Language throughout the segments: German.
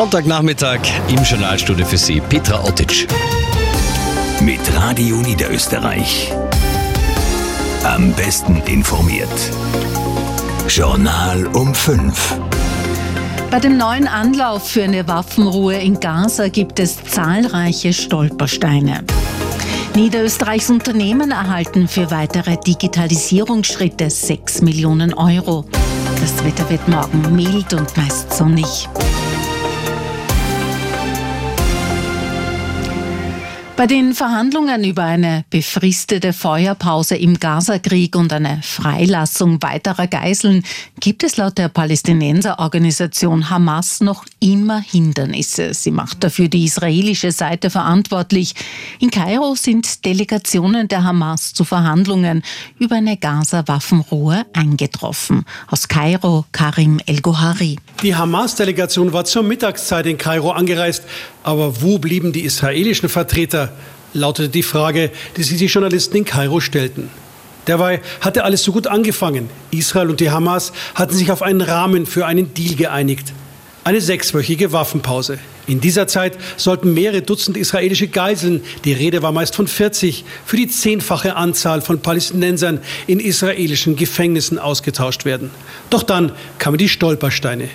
Sonntagnachmittag im Journalstudio für Sie, Petra Ottic. Mit Radio Niederösterreich. Am besten informiert. Journal um 5. Bei dem neuen Anlauf für eine Waffenruhe in Gaza gibt es zahlreiche Stolpersteine. Niederösterreichs Unternehmen erhalten für weitere Digitalisierungsschritte 6 Millionen Euro. Das Wetter wird morgen mild und meist sonnig. Bei den Verhandlungen über eine befristete Feuerpause im Gazakrieg und eine Freilassung weiterer Geiseln gibt es laut der Palästinenserorganisation Hamas noch immer Hindernisse. Sie macht dafür die israelische Seite verantwortlich. In Kairo sind Delegationen der Hamas zu Verhandlungen über eine Gaza-Waffenruhe eingetroffen. Aus Kairo Karim El-Gohari. Die Hamas-Delegation war zur Mittagszeit in Kairo angereist. Aber wo blieben die israelischen Vertreter? lautete die Frage, die sich die Journalisten in Kairo stellten. Dabei hatte alles so gut angefangen. Israel und die Hamas hatten sich auf einen Rahmen für einen Deal geeinigt. Eine sechswöchige Waffenpause. In dieser Zeit sollten mehrere Dutzend israelische Geiseln, die Rede war meist von 40, für die zehnfache Anzahl von Palästinensern in israelischen Gefängnissen ausgetauscht werden. Doch dann kamen die Stolpersteine.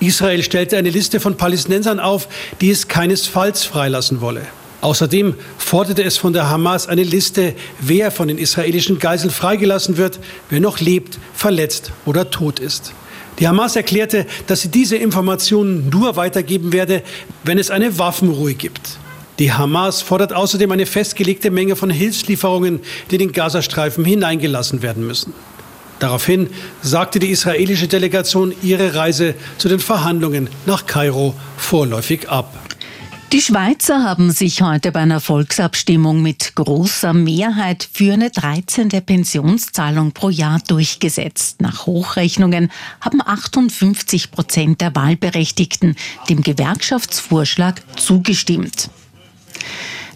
Israel stellte eine Liste von Palästinensern auf, die es keinesfalls freilassen wolle. Außerdem forderte es von der Hamas eine Liste, wer von den israelischen Geiseln freigelassen wird, wer noch lebt, verletzt oder tot ist. Die Hamas erklärte, dass sie diese Informationen nur weitergeben werde, wenn es eine Waffenruhe gibt. Die Hamas fordert außerdem eine festgelegte Menge von Hilfslieferungen, die in den Gazastreifen hineingelassen werden müssen. Daraufhin sagte die israelische Delegation ihre Reise zu den Verhandlungen nach Kairo vorläufig ab. Die Schweizer haben sich heute bei einer Volksabstimmung mit großer Mehrheit für eine 13. Pensionszahlung pro Jahr durchgesetzt. Nach Hochrechnungen haben 58 Prozent der Wahlberechtigten dem Gewerkschaftsvorschlag zugestimmt.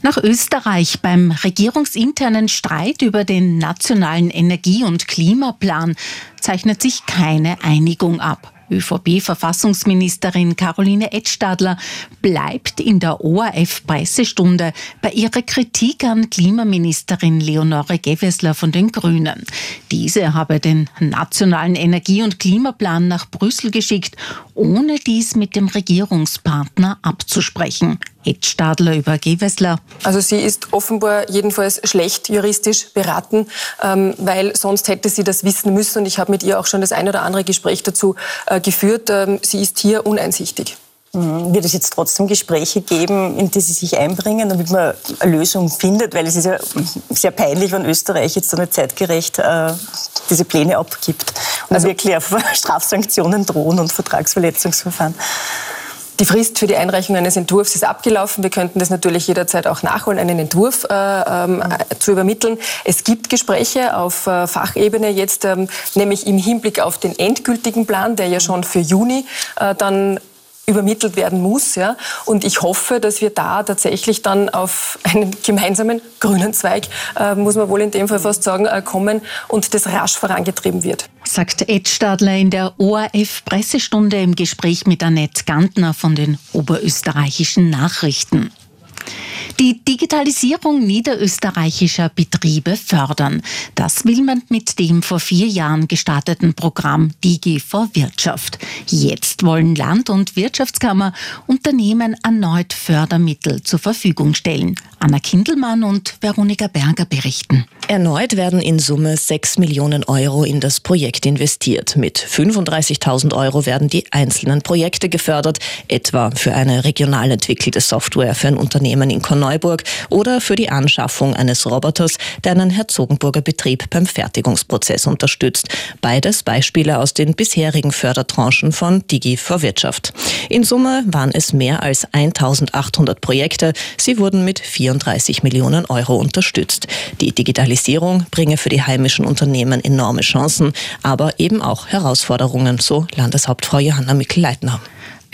Nach Österreich beim regierungsinternen Streit über den nationalen Energie- und Klimaplan zeichnet sich keine Einigung ab. ÖVP-Verfassungsministerin Caroline Edstadler bleibt in der ORF-Pressestunde bei ihrer Kritik an Klimaministerin Leonore Gewessler von den Grünen. Diese habe den nationalen Energie- und Klimaplan nach Brüssel geschickt, ohne dies mit dem Regierungspartner abzusprechen. Ed Stadler über Gewessler. Also sie ist offenbar jedenfalls schlecht juristisch beraten, ähm, weil sonst hätte sie das wissen müssen. Und ich habe mit ihr auch schon das ein oder andere Gespräch dazu äh, geführt. Ähm, sie ist hier uneinsichtig. Mhm. Wird es jetzt trotzdem Gespräche geben, in die Sie sich einbringen, damit man eine Lösung findet? Weil es ist ja sehr peinlich, wenn Österreich jetzt so nicht zeitgerecht äh, diese Pläne abgibt und also, wirklich auf Strafsanktionen drohen und Vertragsverletzungsverfahren. Die Frist für die Einreichung eines Entwurfs ist abgelaufen. Wir könnten das natürlich jederzeit auch nachholen, einen Entwurf äh, ähm, zu übermitteln. Es gibt Gespräche auf äh, Fachebene jetzt, ähm, nämlich im Hinblick auf den endgültigen Plan, der ja schon für Juni äh, dann übermittelt werden muss. Ja? Und ich hoffe, dass wir da tatsächlich dann auf einen gemeinsamen grünen Zweig, äh, muss man wohl in dem Fall fast sagen, äh, kommen und das rasch vorangetrieben wird. Sagt Ed Stadler in der ORF-Pressestunde im Gespräch mit Annette Gantner von den oberösterreichischen Nachrichten. Die Digitalisierung niederösterreichischer Betriebe fördern. Das will man mit dem vor vier Jahren gestarteten Programm Digi vor Wirtschaft. Jetzt wollen Land- und Wirtschaftskammer Unternehmen erneut Fördermittel zur Verfügung stellen. Anna Kindelmann und Veronika Berger berichten. Erneut werden in Summe 6 Millionen Euro in das Projekt investiert. Mit 35.000 Euro werden die einzelnen Projekte gefördert, etwa für eine regional entwickelte Software für ein Unternehmen in Korneuburg oder für die Anschaffung eines Roboters, der einen Herzogenburger Betrieb beim Fertigungsprozess unterstützt. Beides Beispiele aus den bisherigen Fördertranchen von Digi vor Wirtschaft. In Summe waren es mehr als 1800 Projekte. Sie wurden mit 4 34 Millionen Euro unterstützt. Die Digitalisierung bringe für die heimischen Unternehmen enorme Chancen, aber eben auch Herausforderungen, so Landeshauptfrau Johanna Mikl-Leitner.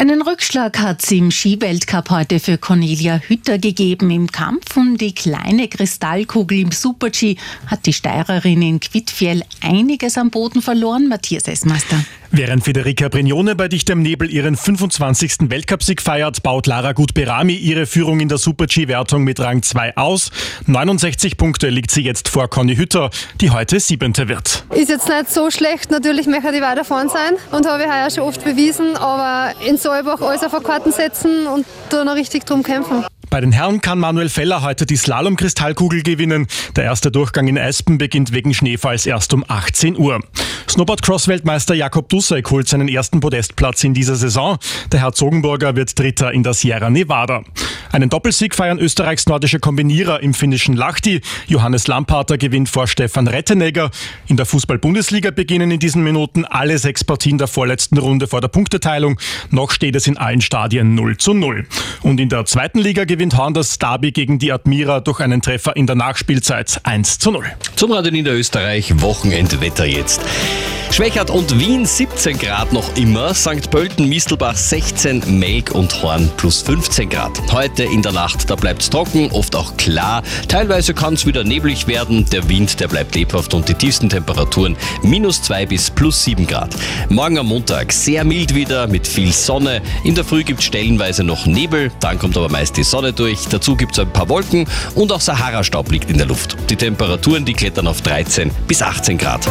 Einen Rückschlag hat es im Skiweltcup heute für Cornelia Hütter gegeben. Im Kampf um die kleine Kristallkugel im Super-G hat die Steirerin in Quidfjell einiges am Boden verloren. Matthias Essmeister. Während Federica Brignone bei dichtem Nebel ihren 25. Weltcupsieg feiert, baut Lara Gutberami ihre Führung in der Super-G-Wertung mit Rang 2 aus. 69 Punkte liegt sie jetzt vor Conny Hütter, die heute siebente wird. Ist jetzt nicht so schlecht, natürlich möchte ich weiter vorn sein und habe ich heuer schon oft bewiesen, aber in Solbach alles auf Karten setzen und da noch richtig drum kämpfen. Bei den Herren kann Manuel Feller heute die Slalom-Kristallkugel gewinnen. Der erste Durchgang in Espen beginnt wegen Schneefalls erst um 18 Uhr. Snowboard-Cross-Weltmeister Jakob Dussek holt seinen ersten Podestplatz in dieser Saison. Der Herzogenburger wird Dritter in der Sierra Nevada. Einen Doppelsieg feiern Österreichs nordische Kombinierer im finnischen Lahti. Johannes Lamparter gewinnt vor Stefan Rettenegger. In der Fußball-Bundesliga beginnen in diesen Minuten alle sechs Partien der vorletzten Runde vor der Punkteteilung. Noch steht es in allen Stadien 0 zu 0. Und in der zweiten Liga gewinnt Horn das Derby gegen die Admira durch einen Treffer in der Nachspielzeit 1 zu 0. Zum Radio Niederösterreich Wochenendwetter jetzt. Schwächert und Wien 17 Grad noch immer, St. Pölten, Mistelbach 16, Melk und Horn plus 15 Grad. Heute in der Nacht, da bleibt es trocken, oft auch klar. Teilweise kann es wieder neblig werden, der Wind, der bleibt lebhaft und die tiefsten Temperaturen minus 2 bis plus 7 Grad. Morgen am Montag sehr mild wieder mit viel Sonne. In der Früh gibt es stellenweise noch Nebel, dann kommt aber meist die Sonne durch. Dazu gibt es ein paar Wolken und auch Sahara-Staub liegt in der Luft. Die Temperaturen, die klettern auf 13 bis 18 Grad.